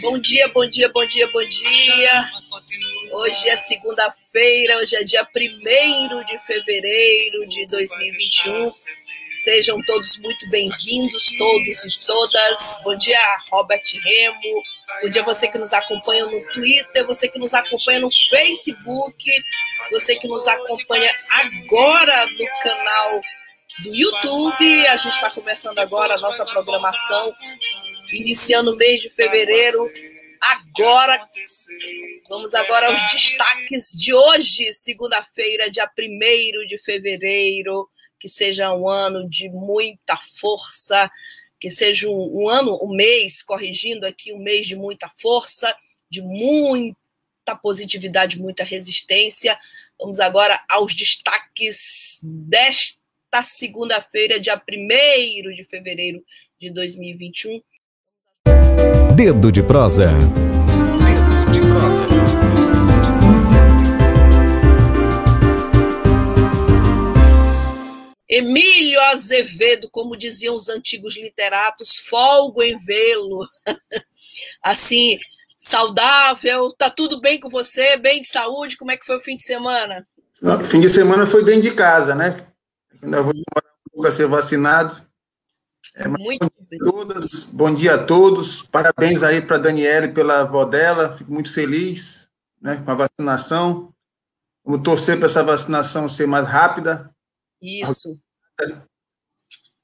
Bom dia, bom dia, bom dia, bom dia. Hoje é segunda-feira, hoje é dia 1 de fevereiro de 2021. Sejam todos muito bem-vindos, todos e todas. Bom dia, Robert Remo. Bom dia, você que nos acompanha no Twitter, você que nos acompanha no Facebook, você que nos acompanha agora no canal do YouTube. A gente está começando agora a nossa programação, iniciando o mês de fevereiro. Agora, vamos agora aos destaques de hoje, segunda-feira, dia 1 de fevereiro. Que seja um ano de muita força, que seja um, um ano, um mês, corrigindo aqui, um mês de muita força, de muita positividade, muita resistência. Vamos agora aos destaques desta nesta segunda-feira, dia 1 de fevereiro de 2021. Dedo de prosa. Dedo de prosa. Emílio Azevedo, como diziam os antigos literatos, folgo em vê-lo. assim, saudável, tá tudo bem com você? Bem de saúde? Como é que foi o fim de semana? O fim de semana foi dentro de casa, né? Ainda vou demorar um pouco a ser vacinado. É, muito bom dia, todas, bom dia a todos. Parabéns aí para a Daniela e pela avó dela. Fico muito feliz né, com a vacinação. Vamos torcer para essa vacinação ser mais rápida. Isso.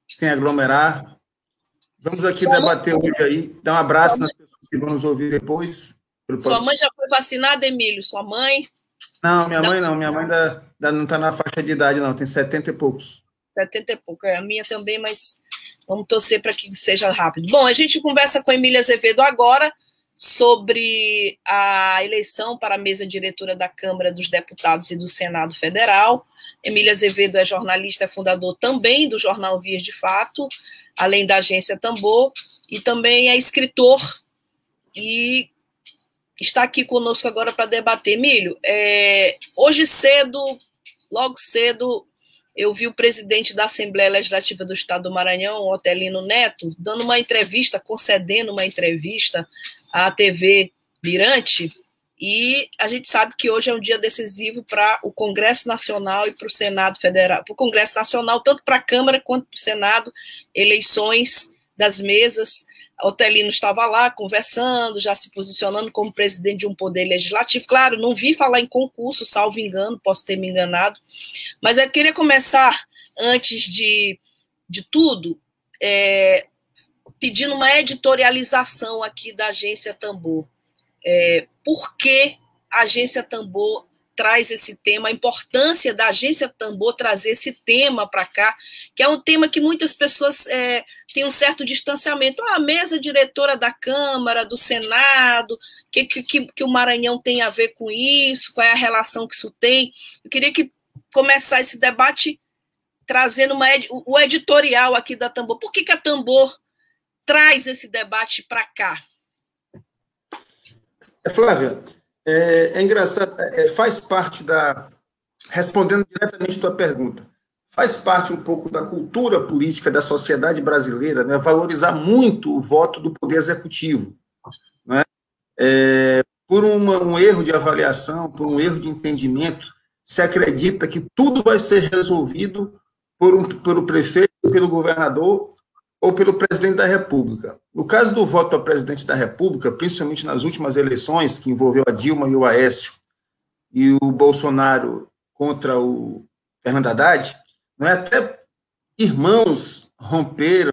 Sem aglomerar. Vamos aqui Sua debater mãe... hoje aí. Dar um abraço Sua nas mãe... pessoas que vão nos ouvir depois. Sua mãe já foi vacinada, Emílio? Sua mãe? Não, minha não. mãe não. Minha mãe ainda não está na faixa de idade, não. Tem 70 e poucos. 70 e pouco. É a minha também, mas vamos torcer para que seja rápido. Bom, a gente conversa com a Emília Azevedo agora sobre a eleição para a mesa diretora da Câmara dos Deputados e do Senado Federal. Emília Azevedo é jornalista, é fundador também do jornal Vias de Fato, além da agência Tambor, e também é escritor e está aqui conosco agora para debater. Emílio, é, hoje cedo, logo cedo, eu vi o presidente da Assembleia Legislativa do Estado do Maranhão, Otelino Neto, dando uma entrevista, concedendo uma entrevista à TV Mirante, e a gente sabe que hoje é um dia decisivo para o Congresso Nacional e para o Senado Federal, para o Congresso Nacional, tanto para a Câmara quanto para o Senado, eleições das mesas Otelino estava lá conversando, já se posicionando como presidente de um poder legislativo. Claro, não vi falar em concurso, salvo engano, posso ter me enganado, mas eu queria começar, antes de, de tudo, é, pedindo uma editorialização aqui da agência Tambor. É, por que a agência Tambor traz esse tema, a importância da agência Tambor trazer esse tema para cá, que é um tema que muitas pessoas é, têm um certo distanciamento. Ah, a mesa diretora da Câmara, do Senado, que, que, que o Maranhão tem a ver com isso, qual é a relação que isso tem. Eu queria que começar esse debate trazendo uma, o editorial aqui da Tambor. Por que, que a Tambor traz esse debate para cá? Flávia, é, é engraçado, é, faz parte da. Respondendo diretamente a tua pergunta, faz parte um pouco da cultura política da sociedade brasileira, né, valorizar muito o voto do poder executivo. Né, é, por uma, um erro de avaliação, por um erro de entendimento, se acredita que tudo vai ser resolvido por um, pelo prefeito, pelo governador ou pelo presidente da República. No caso do voto ao presidente da República, principalmente nas últimas eleições, que envolveu a Dilma e o Aécio, e o Bolsonaro contra o Fernando Haddad, não é? até irmãos romperam,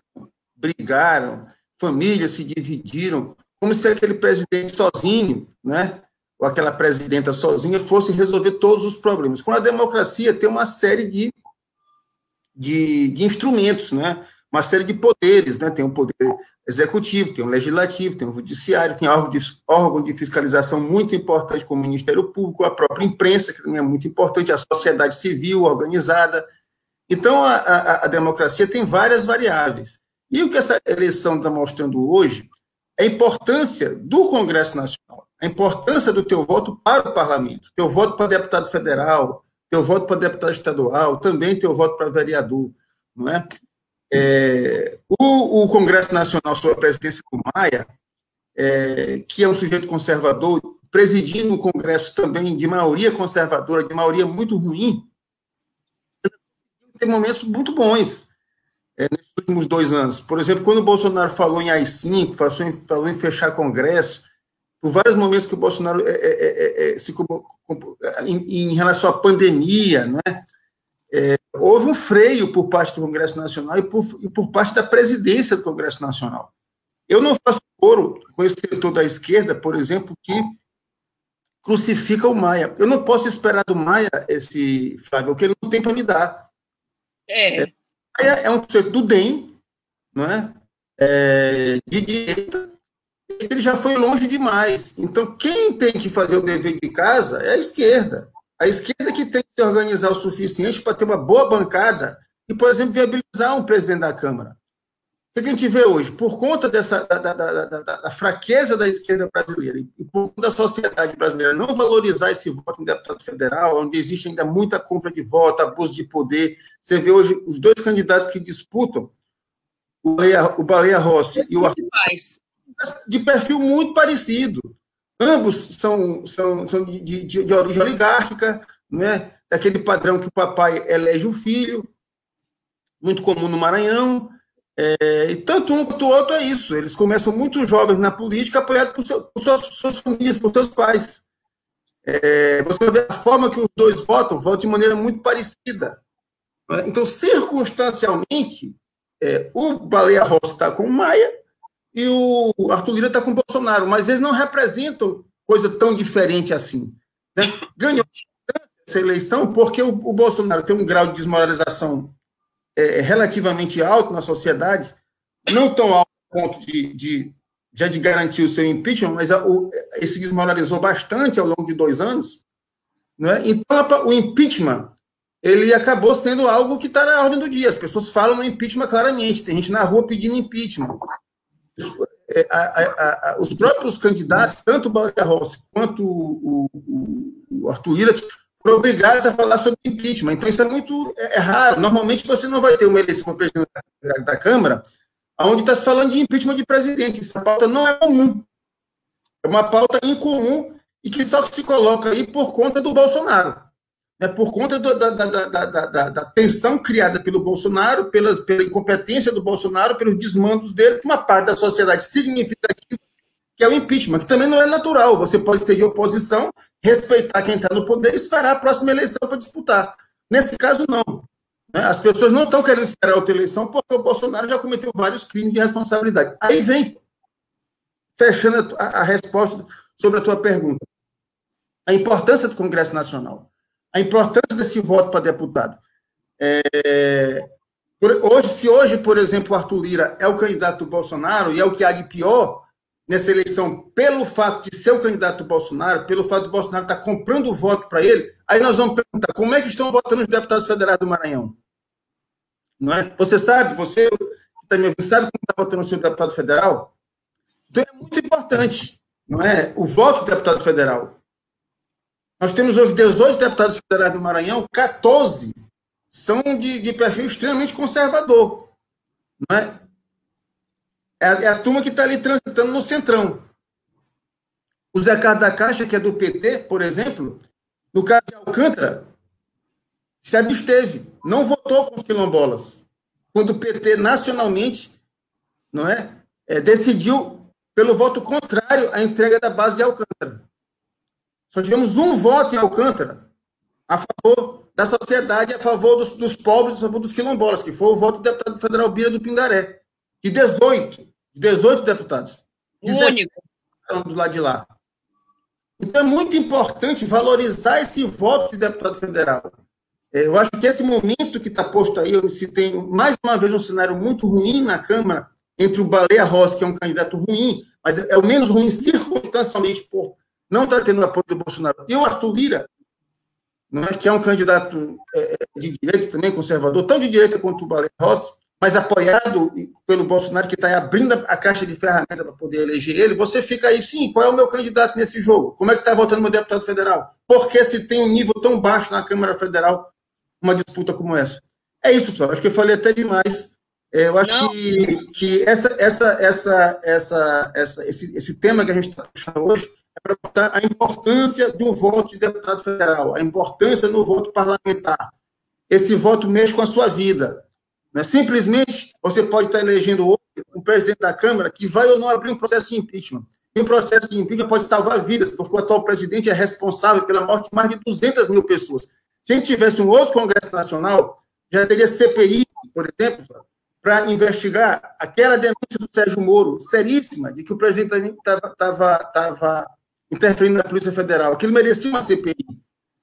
brigaram, famílias se dividiram, como se aquele presidente sozinho, né, ou aquela presidenta sozinha, fosse resolver todos os problemas. Com a democracia tem uma série de, de, de instrumentos, né? Uma série de poderes, né? Tem o poder executivo, tem o legislativo, tem o judiciário, tem órgão de, órgão de fiscalização muito importante como o Ministério Público, a própria imprensa, que também é muito importante, a sociedade civil organizada. Então, a, a, a democracia tem várias variáveis. E o que essa eleição está mostrando hoje é a importância do Congresso Nacional, a importância do teu voto para o parlamento, teu voto para deputado federal, teu voto para deputado estadual, também teu voto para vereador, não é? É o, o, Congresso Nacional, sob a presidência do Maia, é, que é um sujeito conservador, presidindo um Congresso também de maioria conservadora, de maioria muito ruim, tem momentos muito bons é, nesses últimos dois anos. Por exemplo, quando o Bolsonaro falou em AI-5, falou falou em fechar Congresso, por vários momentos que o Bolsonaro é, é, é se, em, em, relação à pandemia, não é? Houve um freio por parte do Congresso Nacional e por, e por parte da presidência do Congresso Nacional. Eu não faço coro com esse setor da esquerda, por exemplo, que crucifica o Maia. Eu não posso esperar do Maia esse, Flávio, que ele não tem para me dar. É. é. É um sujeito do DEM, não é? é? de direita, ele já foi longe demais. Então, quem tem que fazer o dever de casa é a esquerda. A esquerda que tem que se organizar o suficiente para ter uma boa bancada e, por exemplo, viabilizar um presidente da Câmara. O que a gente vê hoje? Por conta dessa da, da, da, da fraqueza da esquerda brasileira e por conta da sociedade brasileira não valorizar esse voto em deputado federal, onde existe ainda muita compra de voto, abuso de poder, você vê hoje os dois candidatos que disputam, o Baleia, o Baleia Rossi e o Arthur, de perfil muito parecido. Ambos são, são, são de, de, de origem oligárquica, né? daquele padrão que o papai elege o filho, muito comum no Maranhão, é, e tanto um quanto o outro é isso. Eles começam muito jovens na política, apoiados por, seu, por suas, suas, famílias, por seus pais. É, você vê a forma que os dois votam, votam de maneira muito parecida. Então, circunstancialmente, é, o Baleia Rossi está com o Maia e o Arthur Lira está com o Bolsonaro, mas eles não representam coisa tão diferente assim. Né? Ganhou essa eleição porque o, o Bolsonaro tem um grau de desmoralização é, relativamente alto na sociedade, não tão alto a ponto de, de já de garantir o seu impeachment, mas a, o, esse desmoralizou bastante ao longo de dois anos. Né? Então, o impeachment ele acabou sendo algo que está na ordem do dia. As pessoas falam no impeachment claramente. Tem gente na rua pedindo impeachment. É, os próprios candidatos, tanto o Baleia Rossi quanto o, o, o Arthur Lira, foram obrigados a falar sobre impeachment. Então, isso é muito é, é raro. Normalmente, você não vai ter uma eleição presidente da, da Câmara onde está se falando de impeachment de presidente. Essa pauta não é comum. É uma pauta incomum e que só se coloca aí por conta do Bolsonaro. É por conta do, da, da, da, da, tensão criada pelo Bolsonaro, pela, incompetência do Bolsonaro, pelos desmandos dele, uma parte da sociedade significativa, que é o impeachment, que também não é natural. Você pode ser de oposição respeitar quem está no poder e esperar a próxima eleição para disputar. Nesse caso, não. Né? As pessoas não estão querendo esperar outra eleição porque o Bolsonaro já cometeu vários crimes de responsabilidade. Aí vem, fechando a, a resposta sobre a tua pergunta, a importância do Congresso Nacional, a importância desse voto para deputado. É, hoje, se hoje, por exemplo, Arthur Lira é o candidato do Bolsonaro e é o que há de pior, nessa eleição pelo fato de ser o candidato do Bolsonaro, pelo fato do Bolsonaro estar comprando o voto para ele, aí nós vamos perguntar como é que estão votando os deputados federais do Maranhão? Não é? Você sabe, você ouvindo, sabe como está votando o seu deputado federal? Então é muito importante, não é? O voto do deputado federal. Nós temos hoje 18 deputados federais do Maranhão, 14 são de, de perfil extremamente conservador. Não é? É a, é a turma que está ali transitando no centrão. O Zé Carlos da Caixa, que é do PT, por exemplo, no caso de Alcântara, se absteve, não votou com os quilombolas. Quando o PT nacionalmente não é, é decidiu pelo voto contrário à entrega da base de Alcântara. Só tivemos um voto em Alcântara a favor da sociedade, a favor dos, dos pobres, a favor dos quilombolas, que foi o voto do deputado federal Bira do Pindaré de 18, 18 deputados. Único. Do lado de lá. Então é muito importante valorizar esse voto de deputado federal. É, eu acho que esse momento que está posto aí, se tem mais uma vez um cenário muito ruim na Câmara, entre o Baleia Rossi, que é um candidato ruim, mas é o menos ruim circunstancialmente por não estar tá tendo apoio do Bolsonaro, e o Arthur Lira, não é, que é um candidato é, é, de direita também, conservador, tão de direita quanto o Baleia Rossi, mas apoiado pelo Bolsonaro, que está abrindo a caixa de ferramentas para poder eleger ele, você fica aí, sim, qual é o meu candidato nesse jogo? Como é que está votando meu deputado federal? Por que se tem um nível tão baixo na Câmara Federal uma disputa como essa? É isso, pessoal. Acho que eu falei até demais. É, eu acho que, que essa, essa, essa, essa, essa, esse, esse tema que a gente está puxando hoje é para botar a importância de um voto de deputado federal, a importância no voto parlamentar. Esse voto mexe com a sua vida. Né? Simplesmente, você pode estar elegendo hoje um presidente da Câmara que vai ou não abrir um processo de impeachment. E o processo de impeachment pode salvar vidas, porque o atual presidente é responsável pela morte de mais de 200 mil pessoas. Se a gente tivesse um outro Congresso Nacional, já teria CPI, por exemplo, para investigar aquela denúncia do Sérgio Moro, seríssima, de que o presidente estava interferindo na Polícia Federal. Aquilo merecia uma CPI.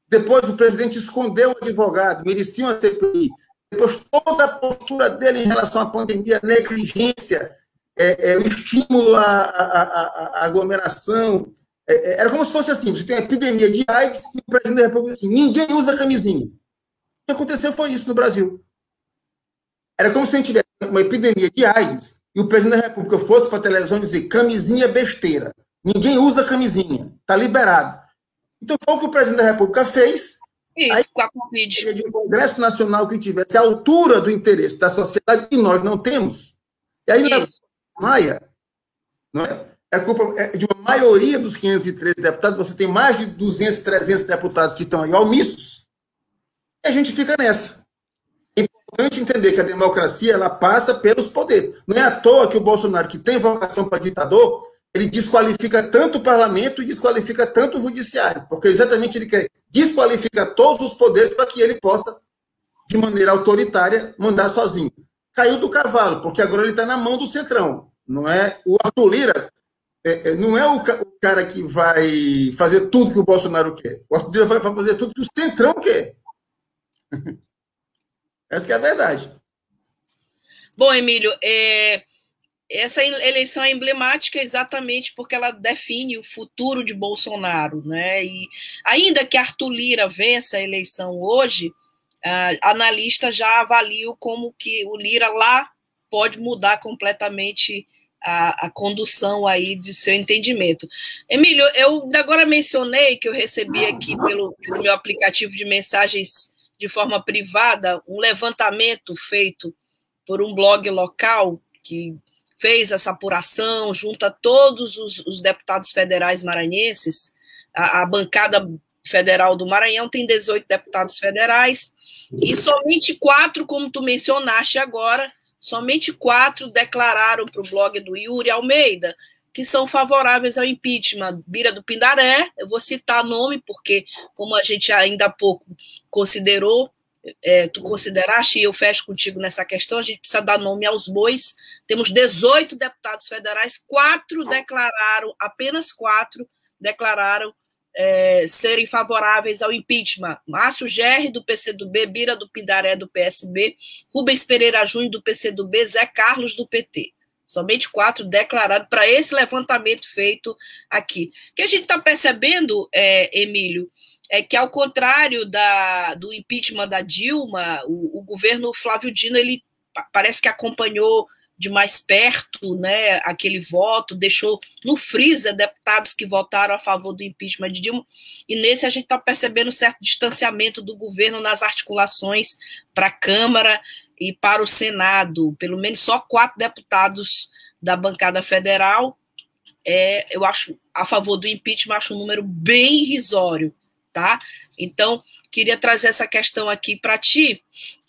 Depois o presidente escondeu o advogado, merecia uma CPI. Depois, toda a postura dele em relação à pandemia, negligência, é, é, o estímulo à, à, à aglomeração. É, é, era como se fosse assim: você tem a epidemia de AIDS e o presidente da República assim, ninguém usa camisinha. O que aconteceu foi isso no Brasil. Era como se a gente tivesse uma epidemia de AIDS e o presidente da República fosse para a televisão dizer camisinha é besteira. Ninguém usa camisinha. Está liberado. Então, foi o que o presidente da República fez isso, Aí, com a Covid. De um Congresso Nacional que tivesse a altura do interesse da sociedade, e nós não temos. E aí, Isso. na Maia, não é? é culpa é de uma maioria dos 513 deputados, você tem mais de 200, 300 deputados que estão aí omissos, e a gente fica nessa. É importante entender que a democracia ela passa pelos poderes. Não é à toa que o Bolsonaro, que tem vocação para ditador, ele desqualifica tanto o parlamento e desqualifica tanto o judiciário, porque exatamente ele quer desqualificar todos os poderes para que ele possa, de maneira autoritária, mandar sozinho. Caiu do cavalo, porque agora ele está na mão do Centrão. Não é o Arthur Lira, é, é, não é o, o, cara que vai fazer tudo que o Bolsonaro quer. O Arthur Lira vai fazer tudo que o Centrão quer. Essa é a verdade. Bom, Emílio, é, essa eleição é emblemática exatamente porque ela define o futuro de Bolsonaro, né? E ainda que Arthur Lira vença a eleição hoje, uh, analistas já avaliam como que o Lira lá pode mudar completamente a, a, condução aí de seu entendimento. Emílio, eu agora mencionei que eu recebi aqui pelo, pelo meu aplicativo de mensagens de forma privada um levantamento feito por um blog local que fez essa apuração, junta todos os, os deputados federais maranhenses, a, a, bancada federal do Maranhão tem 18 deputados federais, e somente quatro, como tu mencionaste agora, somente quatro declararam para o blog do Yuri Almeida que são favoráveis ao impeachment. Bira do Pindaré, eu vou citar nome, porque, como a gente ainda há pouco considerou, é, tu consideraste, e eu fecho contigo nessa questão, a gente precisa dar nome aos bois. Temos 18 deputados federais, quatro declararam, apenas quatro declararam é, serem favoráveis ao impeachment. Márcio Gerri, do PCdoB, Bira do Pindaré, do PSB, Rubens Pereira Júnior, do PCdoB, Zé Carlos, do PT. Somente quatro declararam para esse levantamento feito aqui. O que a gente está percebendo, é, Emílio, é que, ao contrário da, do impeachment da Dilma, o, o governo Flávio Dino ele parece que acompanhou de mais perto né, aquele voto, deixou no freezer deputados que votaram a favor do impeachment de Dilma, e nesse a gente está percebendo um certo distanciamento do governo nas articulações para a Câmara e para o Senado. Pelo menos só quatro deputados da bancada federal, é, eu acho, a favor do impeachment, acho um número bem irrisório tá? Então, queria trazer essa questão aqui para ti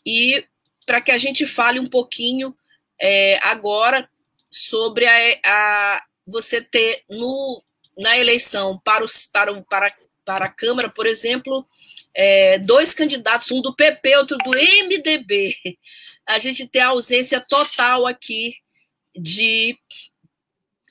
e para que a gente fale um pouquinho é, agora sobre a, a, você ter no, na eleição para, os, para, o, para, para a Câmara, por exemplo, é, dois candidatos, um do PP, outro do MDB. A gente tem a ausência total aqui de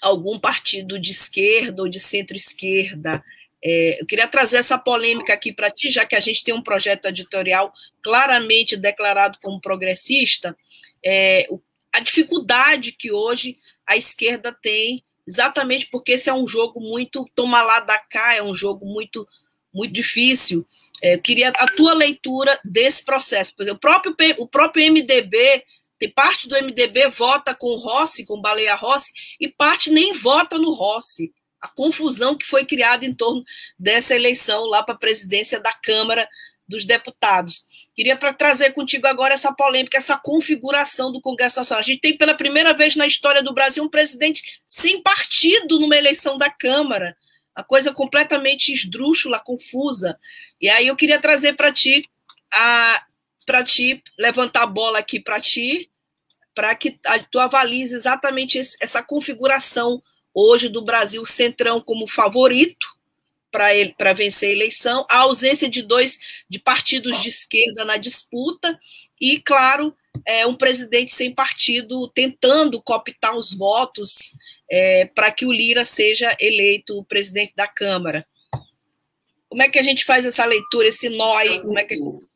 algum partido de esquerda ou de centro-esquerda É, eu queria trazer essa polêmica aqui para ti, já que a gente tem um projeto editorial claramente declarado como progressista, é, a dificuldade que hoje a esquerda tem, exatamente porque esse é um jogo muito toma lá da cá, é um jogo muito muito difícil. É, queria a tua leitura desse processo. Por exemplo, o próprio, o próprio MDB, tem parte do MDB vota com o Rossi, com Baleia Rossi, e parte nem vota no Rossi a confusão que foi criada em torno dessa eleição lá para a presidência da Câmara dos Deputados. Queria para trazer contigo agora essa polêmica, essa configuração do Congresso Nacional. A gente tem pela primeira vez na história do Brasil um presidente sem partido numa eleição da Câmara. A coisa completamente esdrúxula, confusa. E aí eu queria trazer para ti a para ti levantar a bola aqui para ti, para que tu avalize exatamente essa configuração hoje do Brasil centrão como favorito para vencer a eleição, a ausência de dois de partidos de esquerda na disputa e, claro, é, um presidente sem partido tentando cooptar os votos é, para que o Lira seja eleito presidente da Câmara. Como é que a gente faz essa leitura, esse nó aí? Como é que gente...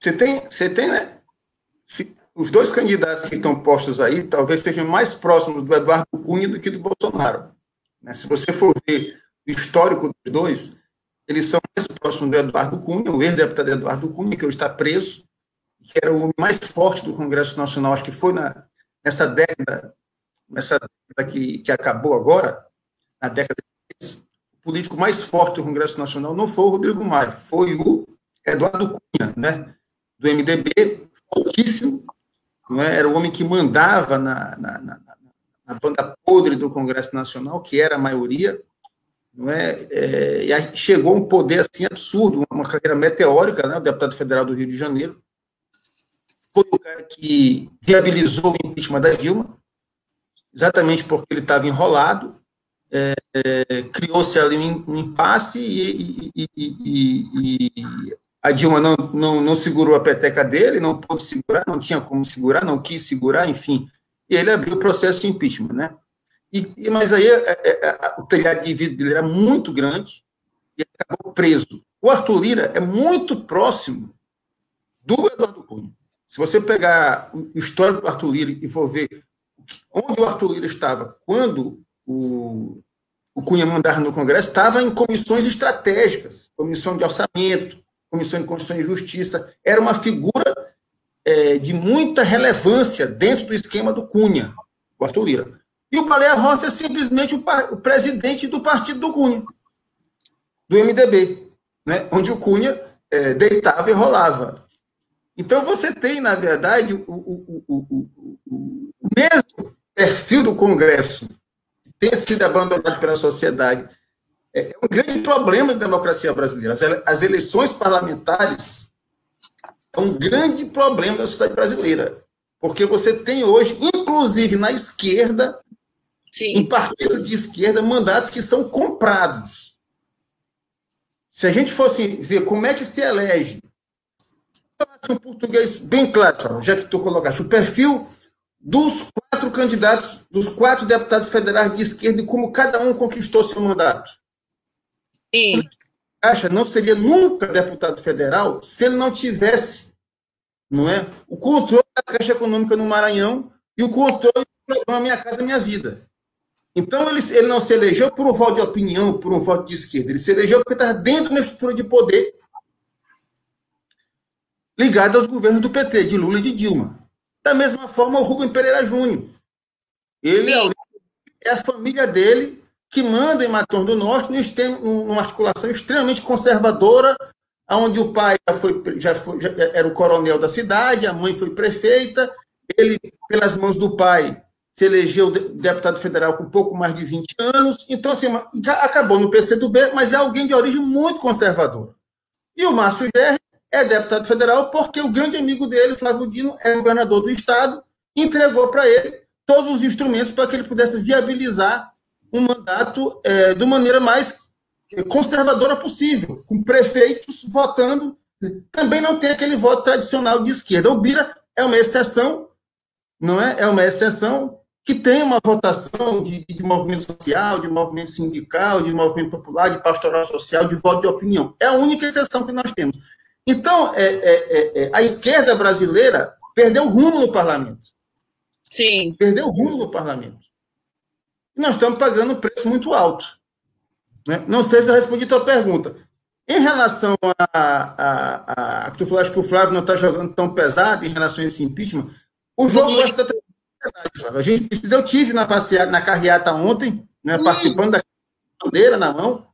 Você tem, você tem, né? os dois candidatos que estão postos aí talvez sejam mais próximos do Eduardo Cunha do que do Bolsonaro. Né? Se você for ver o histórico dos dois, eles são mais próximos do Eduardo Cunha, o ex-deputado Eduardo Cunha, que hoje está preso, que era o homem mais forte do Congresso Nacional, acho que foi na, nessa década, nessa década que, que acabou agora, na década de o político mais forte do Congresso Nacional não foi o Rodrigo Maia, foi o Eduardo Cunha, né, do MDB, fortíssimo, não é? era o homem que mandava na, na, na, banda podre do Congresso Nacional, que era a maioria, não é? é e aí chegou um poder assim absurdo, uma carreira meteórica, né? o deputado federal do Rio de Janeiro, foi o cara que viabilizou o impeachment da Dilma, exatamente porque ele estava enrolado, é, é, criou-se ali um, um impasse e, e, e, e, a Dilma não, não, não segurou a peteca dele, não pôde segurar, não tinha como segurar, não quis segurar, enfim. E ele abriu o processo de impeachment, né? E, mas aí é, é, é, o telhado de vidro dele era muito grande e acabou preso. O Arthur Lira é muito próximo do Eduardo Cunha. Se você pegar o histórico do Arthur Lira e for ver onde o Arthur Lira estava quando o, o Cunha mandava no Congresso, estava em comissões estratégicas, comissão de orçamento, Comissão de Constituição e Justiça, era uma figura é, de muita relevância dentro do esquema do Cunha, o Arthur Lira. E o Baleia Rossi é simplesmente o, o, presidente do partido do Cunha, do MDB, né, onde o Cunha é, deitava e rolava. Então você tem, na verdade, o, o, o mesmo perfil do Congresso que tem sido abandonado pela sociedade é, é um grande problema da democracia brasileira. As eleições parlamentares é um grande problema da sociedade brasileira. Porque você tem hoje, inclusive na esquerda, Sim. em partido de esquerda, mandatos que são comprados. Se a gente fosse ver como é que se elege, um português bem claro, já que tu colocaste, o perfil dos quatro candidatos, dos quatro deputados federais de esquerda e como cada um conquistou seu mandato. Sim. Caixa não seria nunca deputado federal se ele não tivesse, não é, o controle da Caixa Econômica no Maranhão e o controle do programa Minha Casa Minha Vida. Então, ele, ele não se elegeu por um voto de opinião, por um voto de esquerda. Ele se elegeu porque estava dentro de uma estrutura de poder ligada aos governos do PT, de Lula e de Dilma. Da mesma forma, o Rubem Pereira Júnior. Ele é, é a família dele que manda em Matom do Norte numa articulação extremamente conservadora, onde o pai já, foi, já, foi, já era o coronel da cidade, a mãe foi prefeita, ele, pelas mãos do pai, se elegeu deputado federal com pouco mais de 20 anos. Então, assim, acabou no PCdoB, mas é alguém de origem muito conservadora. E o Márcio Gerri é deputado federal porque o grande amigo dele, Flávio Dino, é governador do estado, entregou para ele todos os instrumentos para que ele pudesse viabilizar um mandato é, de maneira mais conservadora possível, com prefeitos votando. Também não tem aquele voto tradicional de esquerda. O Bira é uma exceção, não é? É uma exceção que tem uma votação de, de, movimento social, de movimento sindical, de movimento popular, de pastoral social, de voto de opinião. É a única exceção que nós temos. Então, é, é, é, é a esquerda brasileira perdeu o rumo no parlamento. Sim. Perdeu o rumo no parlamento. E nós estamos pagando um preço muito alto. Né? Não sei se eu respondi a tua pergunta. Em relação a, a, a, que tu falaste que o Flávio não está jogando tão pesado em relação a esse impeachment, o jogo gosta da a gente precisa, eu tive na passeata, na carreata ontem, né, hum. participando da bandeira na mão.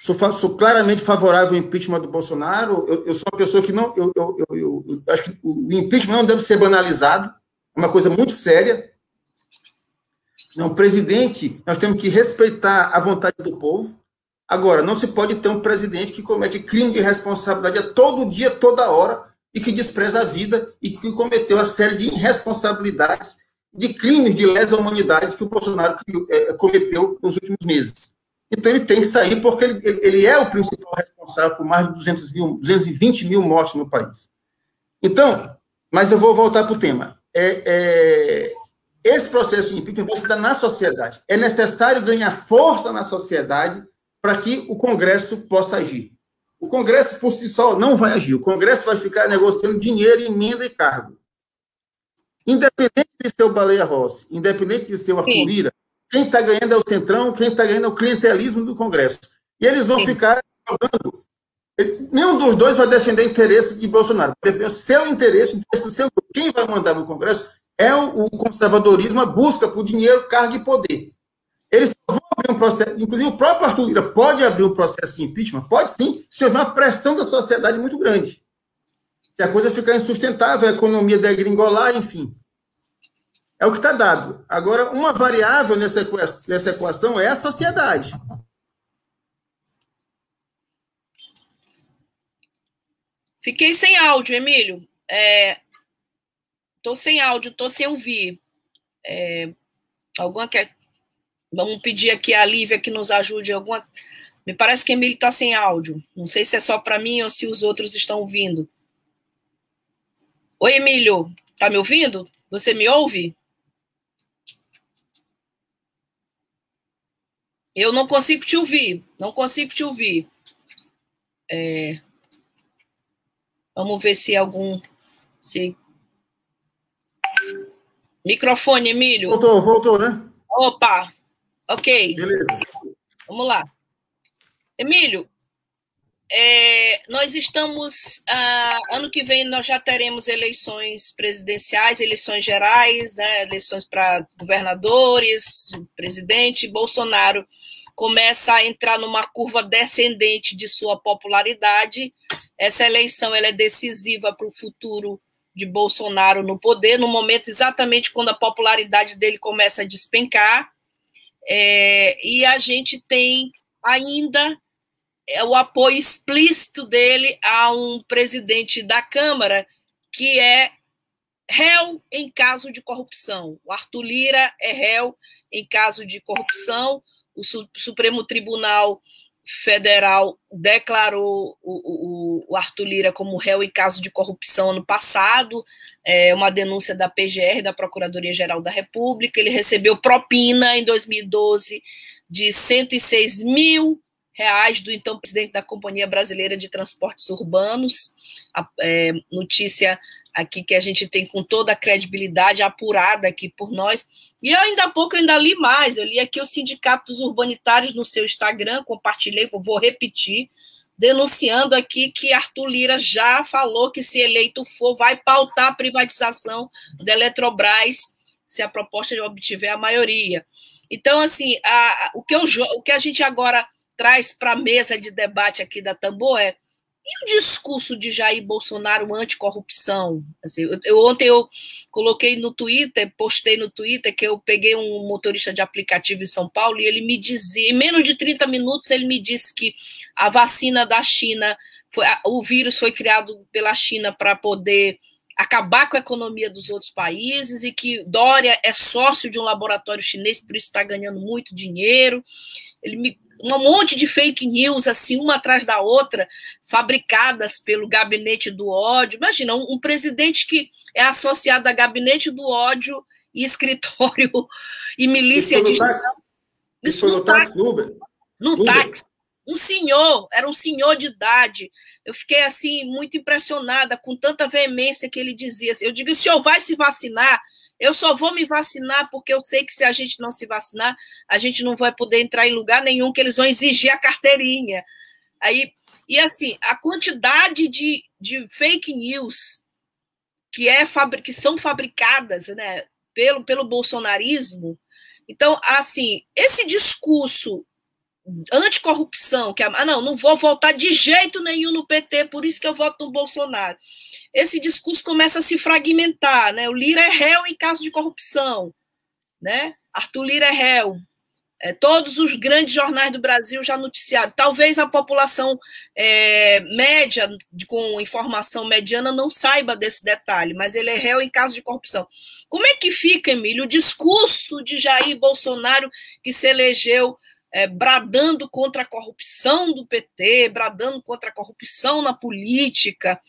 Sou, sou, claramente favorável ao impeachment do Bolsonaro. Eu, eu sou uma pessoa que não. Eu, eu, eu, acho que o impeachment não deve ser banalizado. É uma coisa muito séria. Não, presidente, nós temos que respeitar a vontade do povo. Agora, não se pode ter um presidente que comete crime de responsabilidade todo dia, toda hora, e que despreza a vida e que cometeu uma série de irresponsabilidades, de crimes de lesa humanidade que o Bolsonaro é, cometeu nos últimos meses. Então ele tem que sair porque ele, ele é o principal responsável por mais de 200 mil, 220 mil mortes no país. Então, mas eu vou voltar para o tema. É, é, esse processo de impeachment vai se dar na sociedade. É necessário ganhar força na sociedade para que o Congresso possa agir. O Congresso, por si só, não vai agir. O Congresso vai ficar negociando dinheiro, emenda e cargo. Independente de ser o Baleia Rossi, independente de ser o Arthur Lira, quem está ganhando é o Centrão, quem está ganhando é o clientelismo do Congresso. E eles vão Sim. ficar jogando. Nenhum dos dois vai defender o interesse de Bolsonaro. Vai defender o seu interesse, o interesse do seu grupo. Quem vai mandar no Congresso é o, o conservadorismo, a busca por dinheiro, cargo e poder. Eles vão abrir um processo, inclusive o próprio Arthur Lira pode abrir um processo de impeachment? Pode sim, se houver uma pressão da sociedade muito grande. Se a coisa ficar insustentável, a economia degringolar, enfim. É o que está dado. Agora, uma variável nessa equação, nessa equação é a sociedade. Fiquei sem áudio, Emílio. Estou é, sem áudio, estou sem ouvir. É, alguma quer Vamos pedir aqui a Lívia que nos ajude alguma. Me parece que Emílio está sem áudio. Não sei se é só para mim ou se os outros estão ouvindo. Oi, Emílio, tá me ouvindo? Você me ouve? Eu não consigo te ouvir. Não consigo te ouvir. É... Vamos ver se algum. Se... Microfone, Emílio. Voltou, voltou, né? Opa, Ok. Beleza. Vamos lá. Emílio, é, nós estamos. Ah, ano que vem nós já teremos eleições presidenciais, eleições gerais, né, eleições para governadores, presidente. Bolsonaro começa a entrar numa curva descendente de sua popularidade. Essa eleição ela é decisiva para o futuro de Bolsonaro no poder, no momento exatamente quando a popularidade dele começa a despencar. É, e a gente tem ainda é, o apoio explícito dele a um presidente da Câmara que é réu em caso de corrupção. O Arthur Lira é réu em caso de corrupção. O Supremo Tribunal Federal declarou o, o, o Arthur Lira como réu em caso de corrupção ano passado é, uma denúncia da PGR, da Procuradoria-Geral da República. Ele recebeu propina em 2012 de 106 mil reais do então presidente da Companhia Brasileira de Transportes Urbanos. A, é, notícia aqui que a gente tem com toda a credibilidade apurada aqui por nós. E ainda há pouco eu ainda li mais. Eu li aqui o Sindicato dos Urbanitários no seu Instagram, compartilhei, vou repetir denunciando aqui que Arthur Lira já falou que, se eleito for, vai pautar a privatização da Eletrobras, se a proposta obtiver a maioria. Então, assim, a, o, que eu, o que a gente agora traz para a mesa de debate aqui da Tambor é e o discurso de Jair Bolsonaro anticorrupção? Assim, eu, eu, ontem eu coloquei no Twitter, postei no Twitter que eu peguei um motorista de aplicativo em São Paulo e ele me dizia, em menos de 30 minutos, ele me disse que a vacina da China, foi, o vírus foi criado pela China para poder acabar com a economia dos outros países e que Dória é sócio de um laboratório chinês, por isso está ganhando muito dinheiro. Ele me um monte de fake news, assim, uma atrás da outra, fabricadas pelo gabinete do ódio. Imagina, um, um presidente que é associado a gabinete do ódio e escritório e milícia de. Isso foi no táxi, Uber? No Uber. táxi. Um senhor, era um senhor de idade. Eu fiquei assim, muito impressionada com tanta veemência que ele dizia. Eu digo: o senhor vai se vacinar? Eu só vou me vacinar porque eu sei que se a gente não se vacinar, a gente não vai poder entrar em lugar nenhum, que eles vão exigir a carteirinha. Aí, e assim, a quantidade de, de fake news que, é, que são fabricadas né, pelo, pelo bolsonarismo. Então, assim, esse discurso anticorrupção, que ah, não, não vou votar de jeito nenhum no PT, por isso que eu voto no Bolsonaro esse discurso começa a se fragmentar, né? O Lira é réu em caso de corrupção, né? Arthur Lira é réu. É, todos os grandes jornais do Brasil já noticiaram. Talvez a população é, média, com informação mediana, não saiba desse detalhe, mas ele é réu em caso de corrupção. Como é que fica, Emílio, o discurso de Jair Bolsonaro, que se elegeu é, bradando contra a corrupção do PT, bradando contra a corrupção na política,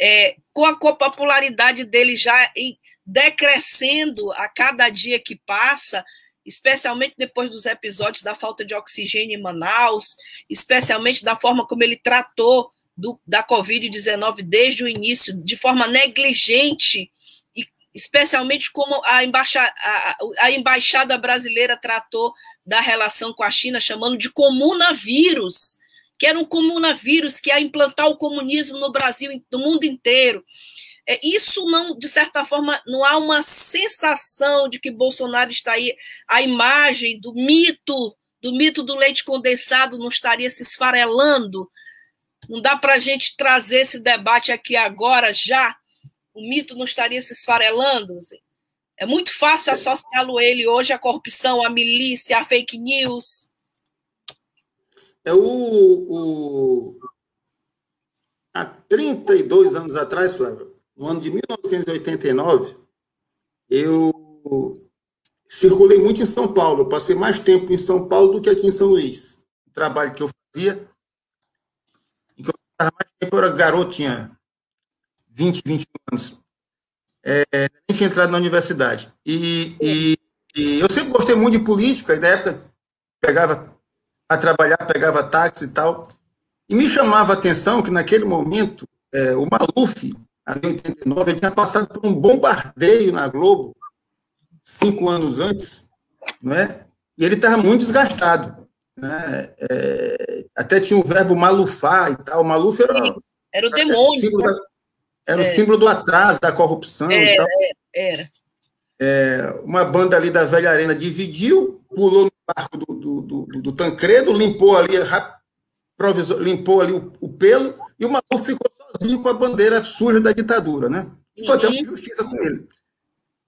é, com a popularidade dele já em, decrescendo a cada dia que passa, especialmente depois dos episódios da falta de oxigênio em Manaus, especialmente da forma como ele tratou do, da Covid-19 desde o início, de forma negligente especialmente como a, embaixa, a, a, embaixada brasileira tratou da relação com a China, chamando de comunavírus, que era um comunavírus que ia implantar o comunismo no Brasil, no mundo inteiro. É, isso não, de certa forma, não há uma sensação de que Bolsonaro está aí, a imagem do mito, do mito do leite condensado não estaria se esfarelando. Não dá para a gente trazer esse debate aqui agora já, o mito não estaria se esfarelando? É muito fácil associá-lo ele hoje à corrupção, à milícia, à fake news. É o, o... Há 32 anos atrás, Flávio, no ano de 1989, eu circulei muito em São Paulo. Eu passei mais tempo em São Paulo do que aqui em São Luís. O trabalho que eu fazia, eu mais tempo, eu era garoto, tinha 20, 21 anos. É, nem tinha entrado na universidade. E, e, e, eu sempre gostei muito de política, e na época pegava a trabalhar, pegava táxi e tal. E me chamava a atenção que naquele momento é, o Maluf, em 89, ele tinha passado por um bombardeio na Globo, cinco anos antes, não é? e ele estava muito desgastado. Né? É, até tinha o verbo malufar e tal. O Maluf era, era o demônio. Era, da, era é. o símbolo do atraso, da corrupção. Era, e tal. era. É, uma banda ali da Velha Arena dividiu, pulou no barco do, do, do, do Tancredo, limpou ali, provisor, limpou ali o, o, pelo, e o Maluf ficou sozinho com a bandeira suja da ditadura, né? Foi até uma justiça com ele.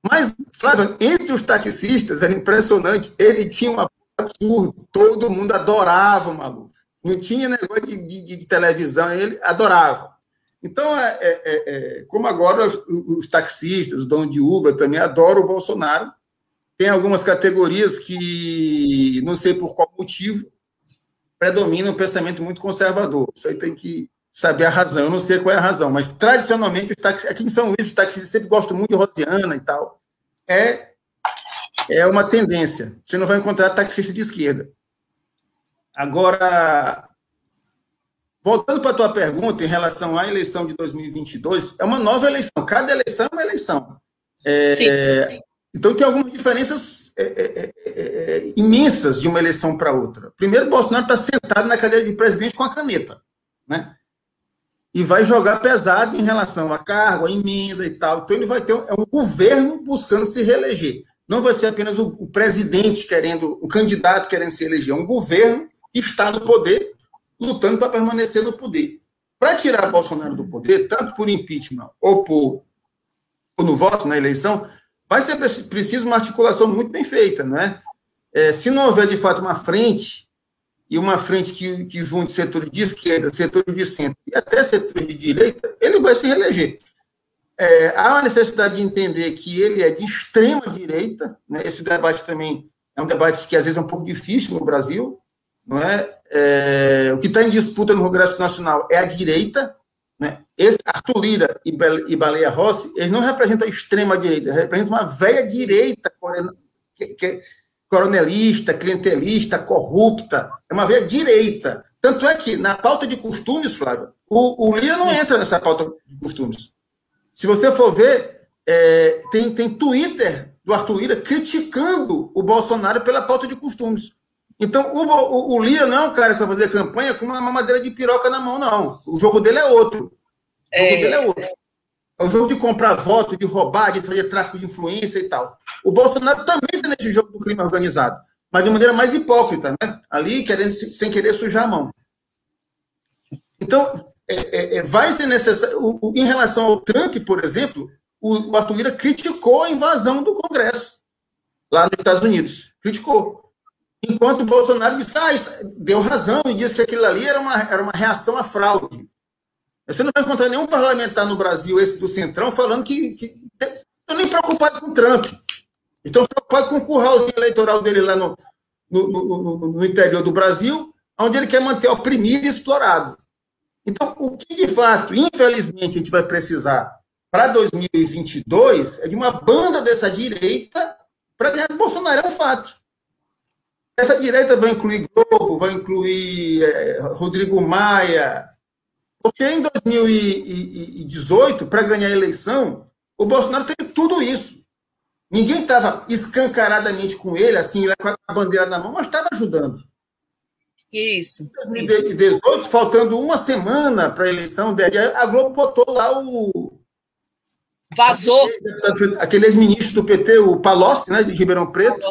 Mas, Flávio, entre os taxistas, era impressionante, ele tinha um absurdo, todo mundo adorava o Maluf. Não tinha negócio de, de, de televisão, ele adorava. Então, é, é, é, é, como agora os, os, taxistas, os donos de Uber também adoram o Bolsonaro, tem algumas categorias que, não sei por qual motivo, predominam um pensamento muito conservador. Isso aí tem que saber a razão. Eu não sei qual é a razão, mas tradicionalmente, os taxistas, aqui em São Luís, os taxistas sempre gostam muito de Rosiana e tal. É, é uma tendência. Você não vai encontrar taxista de esquerda. Agora, Voltando para a tua pergunta em relação à eleição de 2022, é uma nova eleição. Cada eleição é uma eleição. É, sim, sim. Então, tem algumas diferenças é, é, é, é imensas de uma eleição para outra. Primeiro, Bolsonaro está sentado na cadeira de presidente com a caneta, né? E vai jogar pesado em relação a cargo, a emenda e tal. Então, ele vai ter um, é um governo buscando se reeleger. Não vai ser apenas o, o presidente querendo, o candidato querendo se eleger, é um governo que está no poder lutando para permanecer no poder. Para tirar Bolsonaro do poder, tanto por impeachment ou, por, ou no voto na eleição, vai ser preciso uma articulação muito bem feita, né? É, se não houver de fato uma frente e uma frente que, que junte setores de esquerda, setores de centro e até setores de direita, ele vai se reeleger. É, há uma necessidade de entender que ele é de extrema direita, né? esse debate também é um debate que às vezes é um pouco difícil no Brasil, não é? É o que está em disputa no Congresso Nacional é a direita, Né? Esse Arthur Lira e, e Baleia Rossi, eles não representam a extrema-direita, representam uma velha direita que, que, coronelista, clientelista, corrupta. É uma velha direita. Tanto é que, na pauta de costumes, Flávio, o, o Lira não entra nessa pauta de costumes. Se você for ver, é, tem, tem Twitter do Arthur Lira criticando o Bolsonaro pela pauta de costumes. Então, o, o, o, Lira não é um cara que vai fazer campanha com uma mamadeira de piroca na mão, não. O jogo dele é outro. O é... jogo dele é outro. É o jogo de comprar voto, de roubar, de fazer tráfico de influência e tal. O Bolsonaro também está nesse jogo do crime organizado, mas de maneira mais hipócrita, né? Ali, querendo, sem querer sujar a mão. Então, é, é, é vai ser necessário. O, o, em relação ao Trump, por exemplo, o, o Arthur Lira criticou a invasão do Congresso lá nos Estados Unidos. Criticou. Enquanto o Bolsonaro disse ah, deu razão e disse que aquilo ali era uma, era uma reação à fraude. Você não vai encontrar nenhum parlamentar no Brasil, esse do Centrão, falando que. Estou nem preocupado com o Trump. Estão preocupados com o curralzinho eleitoral dele lá no, no, no, no, interior do Brasil, onde ele quer manter oprimido e explorado. Então, o que de fato, infelizmente, a gente vai precisar para 2022 é de uma banda dessa direita para ganhar o Bolsonaro, é um fato. Essa direita vai incluir Globo, vai incluir é, Rodrigo Maia, porque em 2018, para ganhar a eleição, o Bolsonaro teve tudo isso. Ninguém estava escancaradamente com ele, assim, com a bandeira na mão, mas estava ajudando. Isso. Em 2018, isso. faltando uma semana para a eleição dele, a Globo botou lá o. Vazou. Aquele ex-ministro do PT, o Palocci, né, de Ribeirão Preto.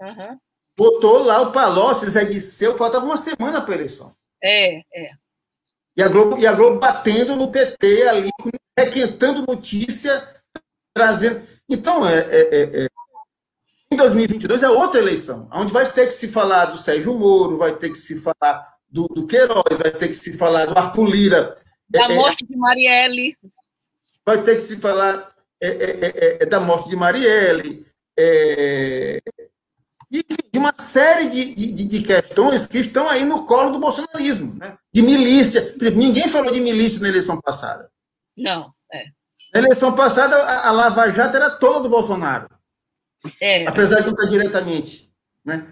Uhum. Botou lá o Palocci, Zé Guisseu, faltava uma semana para a eleição. É, é. E a, Globo, e a Globo batendo no PT ali, requentando notícia, trazendo. Então, é, é, é, é em 2022 é outra eleição, onde vai ter que se falar do Sérgio Moro, vai ter que se falar do, do Queiroz, vai ter que se falar do Arthur Lira. Da é, é, morte de Marielle. Vai ter que se falar é, da morte de Marielle. E de uma série de, de, de, questões que estão aí no colo do bolsonarismo, né? de milícia. Ninguém falou de milícia na eleição passada. Não, é. Na eleição passada, a, a Lava Jato era toda do Bolsonaro. É. Apesar de não estar diretamente. Né?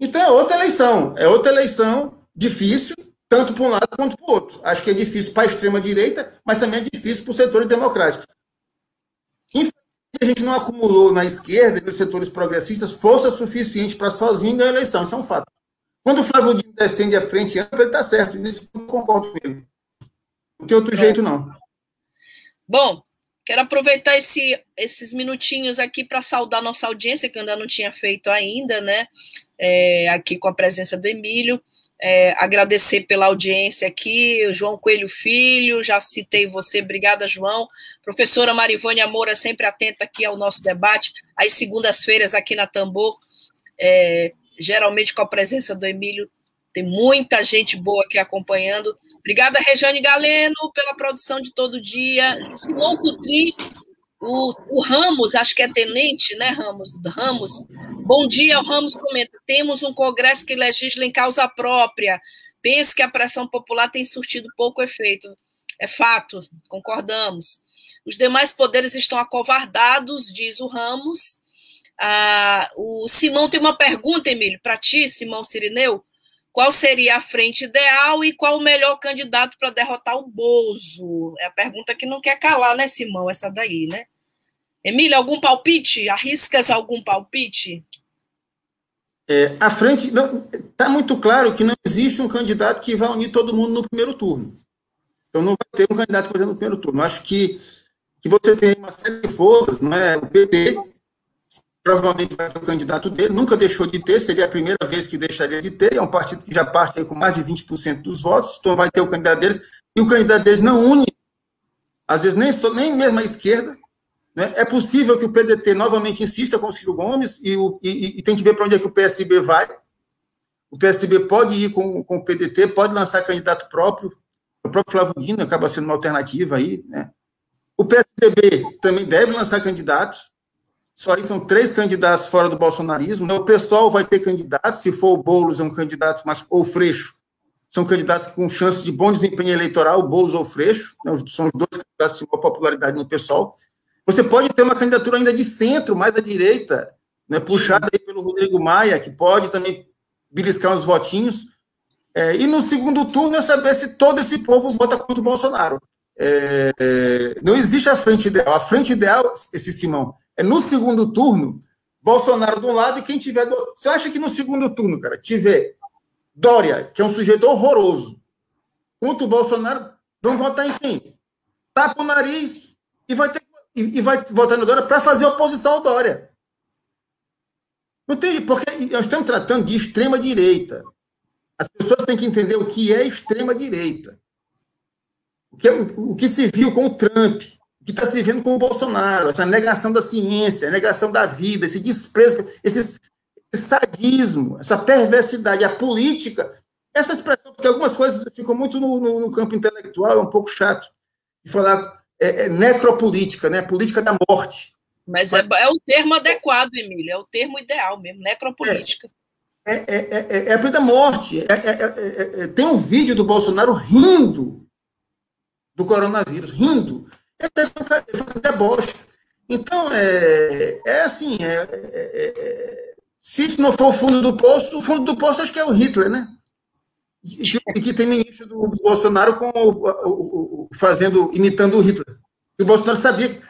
Então é outra eleição. É outra eleição difícil, tanto para um lado quanto para o outro. Acho que é difícil para a extrema-direita, mas também é difícil para os setores democráticos. Infelizmente, a gente não acumulou na esquerda e nos setores progressistas força suficiente para sozinho ganhar a eleição. Isso é um fato. Quando o Flávio Dino defende a frente ampla, ele está certo. Nisso eu concordo com ele. Não tem outro jeito, não. Bom, Quero aproveitar esse, esses minutinhos aqui para saudar nossa audiência, que eu ainda não tinha feito ainda, né? É, aqui com a presença do Emílio. É, agradecer pela audiência aqui, João Coelho Filho, já citei você, obrigada, João. Professora Marivânia Moura, sempre atenta aqui ao nosso debate, às segundas-feiras aqui na Tambor, é, geralmente com a presença do Emílio, tem muita gente boa aqui acompanhando. Obrigada, Rejane Galeno, pela produção de todo dia. Simão Cutri, o, o, Ramos, acho que é tenente, né, Ramos? Ramos. Bom dia, o Ramos comenta. Temos um Congresso que legisla em causa própria. Pense que a pressão popular tem surtido pouco efeito. É fato, concordamos. Os demais poderes estão acovardados, diz o Ramos. Ah, o Simão tem uma pergunta, Emílio, para ti, Simão Sirineu qual seria a frente ideal e qual o melhor candidato para derrotar o Bozo? É a pergunta que não quer calar, né, Simão? Essa daí, né? Emília, algum palpite? Arriscas algum palpite? É, a frente. Está muito claro que não existe um candidato que vai unir todo mundo no primeiro turno. Então não vai ter um candidato, exemplo, no primeiro turno. Acho que, que você tem uma série de forças, não é? O PT provavelmente vai ter o candidato dele, nunca deixou de ter, seria a primeira vez que deixaria de ter, é um partido que já parte com mais de 20% dos votos, então vai ter o candidato deles, e o candidato deles não une, às vezes nem, nem mesmo a esquerda, né? é possível que o PDT novamente insista com o Ciro Gomes, e, o, e, e tem que ver para onde é que o PSB vai, o PSB pode ir com, com o PDT, pode lançar candidato próprio, o próprio Flávio Dino acaba sendo uma alternativa aí, né? O PSDB também deve lançar candidatos, só aí são três candidatos fora do bolsonarismo. Né? O pessoal vai ter candidato, se for o Boulos, é um candidato, mas, ou Freixo, são candidatos com chance de bom desempenho eleitoral, Boulos ou Freixo, né, são os dois candidatos maior popularidade no pessoal. Você pode ter uma candidatura ainda de centro, mais à direita, né, puxada aí pelo Rodrigo Maia, que pode também beliscar uns votinhos. É, e no segundo turno é saber se todo esse povo vota contra o Bolsonaro. É, não existe a frente ideal. A frente ideal, esse Simão, é no segundo turno, Bolsonaro de um lado e quem tiver do outro. Você acha que no segundo turno, cara, tiver Dória, que é um sujeito horroroso, contra o Bolsonaro, vão votar em quem? Tapa o nariz e vai, ter, e, e vai votar no Dória para fazer oposição ao Dória. Não tem, porque nós estamos tratando de extrema direita. As pessoas têm que entender o que é extrema direita. O que, é, o, o que se viu com o Trump, o que está se vendo com o Bolsonaro, essa negação da ciência, a negação da vida, esse desprezo, esse, esse sadismo, essa perversidade, a política, essa expressão, porque algumas coisas ficam muito no, no, no campo intelectual, é um pouco chato de falar é, é necropolítica, né? política da morte. Mas, Mas é, é, o termo adequado, Emílio, é o termo ideal mesmo, necropolítica. É, é, é, é, é a da morte. tem um vídeo do Bolsonaro rindo do coronavírus, rindo. É deboche. Então, é, é assim, é, é, é, se isso não for o fundo do poço, o fundo do poço acho que é o Hitler, né? E que tem ministro do, do Bolsonaro com o, o, fazendo, imitando o Hitler. E o Bolsonaro sabia que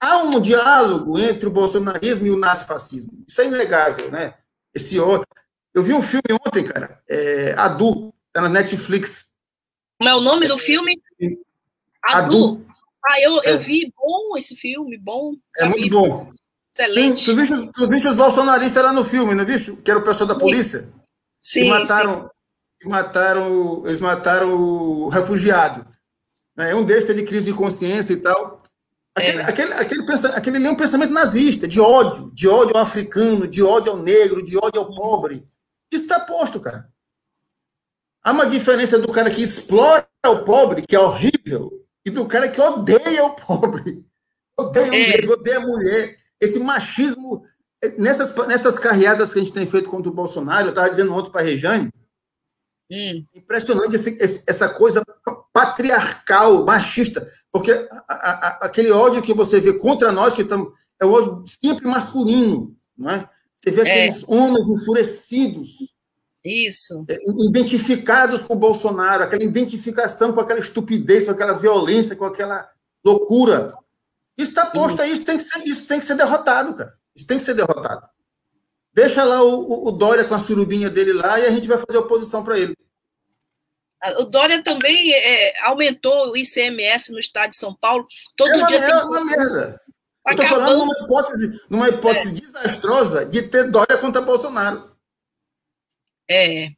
há um diálogo entre o bolsonarismo e o nazifascismo. Isso é inegável, né? Esse outro. Eu vi um filme ontem, cara, é, Adu, tá na Netflix. Como é o nome do filme? Adu. Ah, eu, eu é. vi, bom esse filme, bom. É muito vi. bom. Excelente. Tu viste, tu viste os bolsonaristas lá no filme, não viste? Que era o pessoal da polícia? Sim. Que mataram, sim. Mataram, eles mataram o refugiado. É, um deles teve crise de consciência e tal. Aquele, é. aquele, aquele, aquele ali é um pensamento nazista, de ódio, de ódio ao africano, de ódio ao negro, de ódio ao pobre. Isso está posto, cara. Há uma diferença do cara que explora o pobre, que é horrível, e do cara que odeia o pobre. Odeia o é. negro, odeia a mulher. Esse machismo, nessas, nessas carreadas que a gente tem feito contra o Bolsonaro, eu estava dizendo ontem para a Rejane, hum. impressionante esse, esse, essa coisa patriarcal, machista, porque a, a, aquele ódio que você vê contra nós, que estamos, é o ódio sempre masculino, não é? Você vê é. aqueles é. homens enfurecidos, isso. É, identificados com o Bolsonaro, aquela identificação com aquela estupidez, com aquela violência, com aquela loucura. Isso está posto aí, isso tem, que ser, isso tem que ser derrotado, cara. Isso tem que ser derrotado. Deixa lá o, o Dória com a surubinha dele lá e a gente vai fazer oposição para ele. O Dória também é, aumentou o ICMS no estado de São Paulo. Todo é uma, dia é tem... uma merda. Tá Eu estou falando numa hipótese, numa hipótese é. desastrosa de ter Dória contra Bolsonaro. É.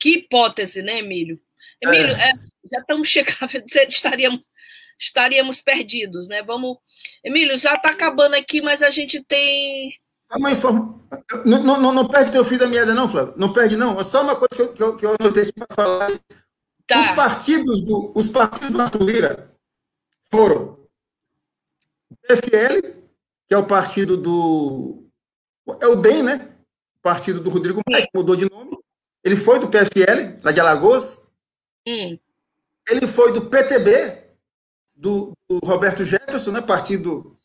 Que hipótese, né, Emílio? Emílio, é. É, já estamos chegando, estaríamos, estaríamos perdidos, né? Vamos. Emílio, já está acabando aqui, mas a gente tem. Uma inform... não, não, não perde teu fio da meada, não, Flávio. Não perde, não. É só uma coisa que eu, que eu, que eu anotei para falar. Tá. Os partidos do os partidos do Arthur Lira foram o PFL, que é o partido do. É o DEM, né? partido do Rodrigo Maia, que mudou de nome. Ele foi do PFL, lá de Alagoas. Hum. Ele foi do PTB, do, do, Roberto Jefferson, né, partido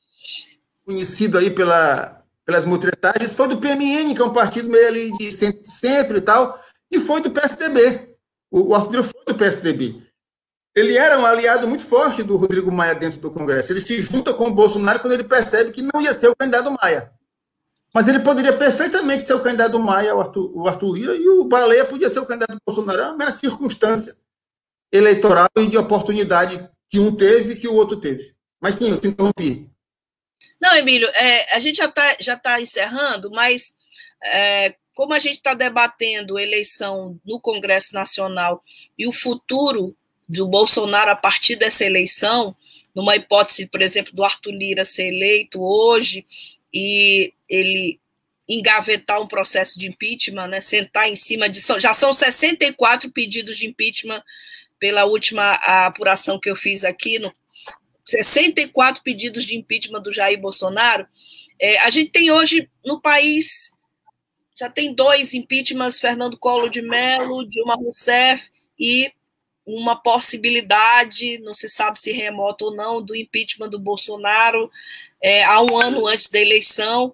conhecido aí pela, pelas mutretagens. Foi do PMN, que é um partido meio ali de centro, e tal. E foi do PSDB. O, o Arthur foi do PSDB. Ele era um aliado muito forte do Rodrigo Maia dentro do Congresso. Ele se junta com o Bolsonaro quando ele percebe que não ia ser o candidato Maia. Mas ele poderia perfeitamente ser o candidato Maia, o Arthur, o Arthur Lira, e o Baleia podia ser o candidato Bolsonaro. É uma mera circunstância eleitoral e de oportunidade que um teve e que o outro teve. Mas sim, eu te interrompi. Não, Emílio, é, a gente já está já tá encerrando, mas é, como a gente está debatendo eleição no Congresso Nacional e o futuro do Bolsonaro a partir dessa eleição, numa hipótese, por exemplo, do Arthur Lira ser eleito hoje e ele engavetar um processo de impeachment, né, sentar em cima de. Já são 64 pedidos de impeachment pela última apuração que eu fiz aqui, no, 64 pedidos de impeachment do Jair Bolsonaro. É, a gente tem hoje no país, já tem dois impeachments, Fernando Collor de Mello, Dilma Rousseff, e uma possibilidade, não se sabe se remota ou não, do impeachment do Bolsonaro é, há um ano antes da eleição,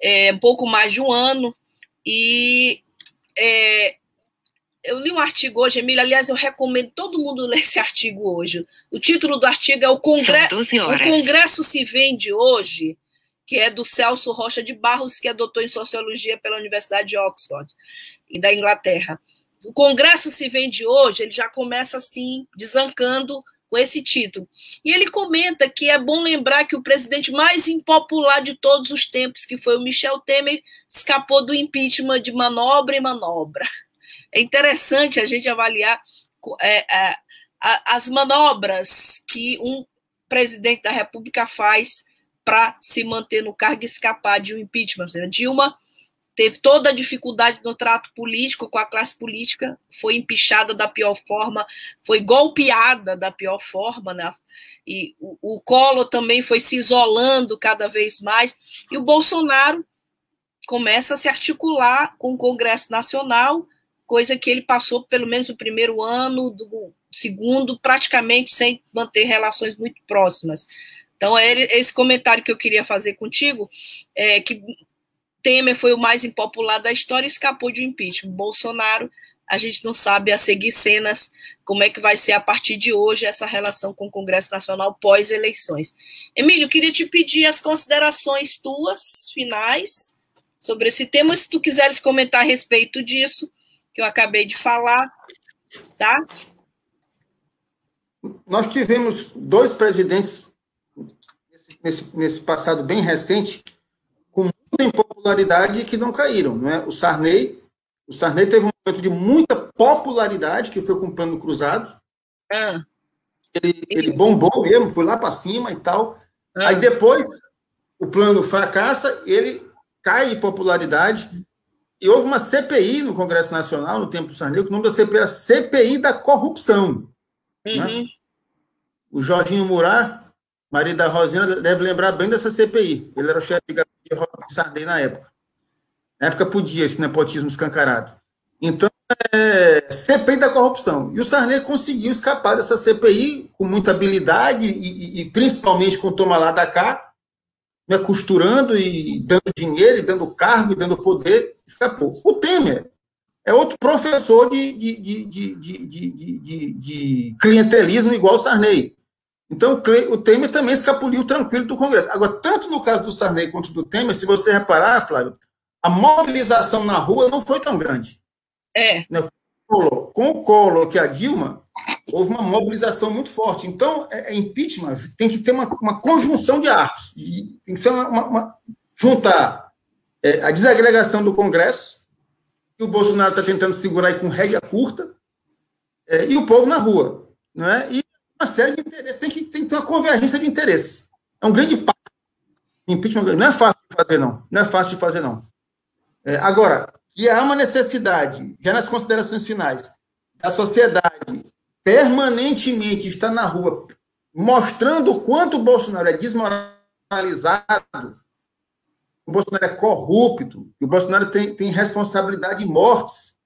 é, um pouco mais de um ano, e é, eu li um artigo hoje, Emília, aliás, eu recomendo todo mundo ler esse artigo hoje. O título do artigo é O, Congre o Congresso se Vende Hoje, que é do Celso Rocha de Barros, que é doutor em Sociologia pela Universidade de Oxford, e da Inglaterra. O Congresso se vende hoje, ele já começa assim, desancando com esse título. E ele comenta que é bom lembrar que o presidente mais impopular de todos os tempos, que foi o Michel Temer, escapou do impeachment de manobra em manobra. É interessante a gente avaliar é, é, as manobras que um presidente da República faz para se manter no cargo e escapar de um impeachment. Dilma teve toda a dificuldade no trato político com a classe política, foi empichada da pior forma, foi golpeada da pior forma, né? E o, o Collor também foi se isolando cada vez mais, e o Bolsonaro começa a se articular com o Congresso Nacional, coisa que ele passou pelo menos o primeiro ano, do segundo, praticamente sem manter relações muito próximas. Então, é esse comentário que eu queria fazer contigo, é que Temer foi o mais impopular da história e escapou de um impeachment. Bolsonaro, a gente não sabe a seguir cenas como é que vai ser a partir de hoje essa relação com o Congresso Nacional pós-eleições. Emílio, queria te pedir as considerações tuas finais sobre esse tema, se tu quiseres comentar a respeito disso, que eu acabei de falar, tá? Nós tivemos dois presidentes nesse, nesse passado bem recente em popularidade que não caíram, não é? O Sarney, o Sarney teve um momento de muita popularidade que foi com o plano cruzado. Ah. Ele, ele, bombou mesmo, foi lá para cima e tal. Ah. Aí depois o plano fracassa, ele cai em popularidade. E houve uma CPI no Congresso Nacional, no tempo do Sarney, que o nome da CPI era CPI da corrupção. Né? Uhum. Né? O Jorginho Murat, marido da Rosina, deve lembrar bem dessa CPI. Ele era o chefe de de Sarney na época. Na época podia esse nepotismo escancarado. Então, é, CPI da corrupção. E o Sarney conseguiu escapar dessa CPI com muita habilidade e, e principalmente com toma lá da cá, né, costurando e dando dinheiro, e dando cargo, e dando poder, escapou. O Temer é outro professor de, de, de, de, de clientelismo igual o Sarney. Então, o Temer também escapuliu tranquilo do Congresso. Agora, tanto no caso do Sarney quanto do Temer, se você reparar, Flávio, a mobilização na rua não foi tão grande. É. Né, com o Collor, que a Dilma, houve uma mobilização muito forte. Então, é, é impeachment tem que ter uma, uma conjunção de atos. tem que ser uma, uma juntar é, a desagregação do Congresso, que o Bolsonaro está tentando segurar aí com rédea curta, é, e o povo na rua. Não é? E uma série de interesses, tem que, tem que ter uma convergência de interesses. É um grande passo. Impeachment não é fácil de fazer, não. Não é fácil de fazer, não. É, agora, que há uma necessidade, já nas considerações finais, da sociedade permanentemente estar na rua mostrando o quanto o Bolsonaro é desmoralizado, o Bolsonaro é corrupto, que o Bolsonaro tem, tem responsabilidade em mortes,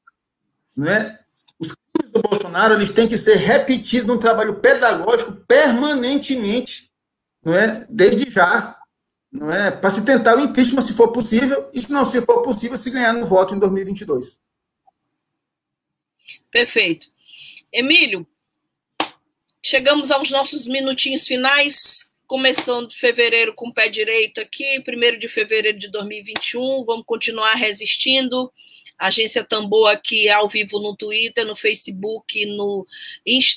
não é? do Bolsonaro eles têm que ser repetidos num trabalho pedagógico permanentemente, não é? Desde já, não é? Para se tentar o impeachment se for possível, e se não se for possível, se ganhar no voto em 2022. Perfeito. Emílio, chegamos aos nossos minutinhos finais, começando fevereiro com o pé direito aqui, primeiro de fevereiro de 2021, vamos continuar resistindo Agência Tambor aqui ao vivo no Twitter, no Facebook, no,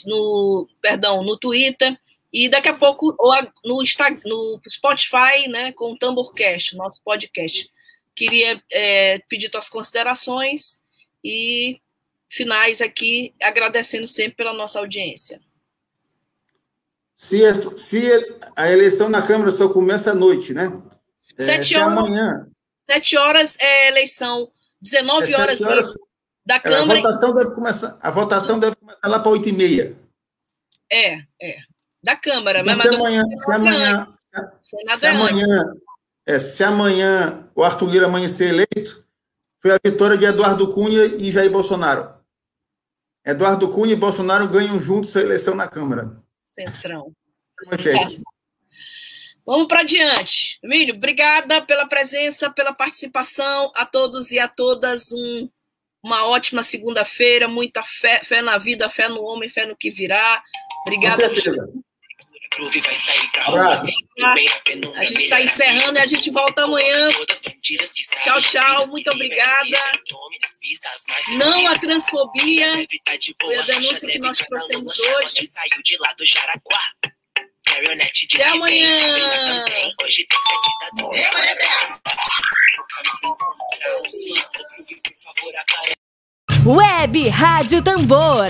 no perdão, no Twitter e daqui a pouco no, Instagram, no Spotify, né, com o Tamborcast, nosso podcast. Queria é, pedir tuas considerações e finais aqui, agradecendo sempre pela nossa audiência. Se, se a eleição na Câmara só começa à noite, né? Sete é, horas. Amanhã. Sete horas é eleição 19 é horas, horas da Câmara. A votação, deve começar, a votação deve começar lá para 8 e meia. É, é. Da Câmara. Mas se, amanhã, se amanhã, se, amanhã, é, se amanhã o Arthur Lira amanhecer eleito, foi a vitória de Eduardo Cunha e Jair Bolsonaro. Eduardo Cunha e Bolsonaro ganham juntos a eleição na Câmara. Centrão. Vamos para diante. Emílio, obrigada pela presença, pela participação. A todos e a todas, um, uma ótima segunda-feira. Muita fé, fé na vida, fé no homem, fé no que virá. Obrigada. Com certeza. Abraço. A gente está encerrando e a gente volta amanhã. Tchau, tchau. Muito obrigada. Não a transfobia. Foi a denúncia que nós trouxemos hoje. Até amanhã. Web Rádio Tambor.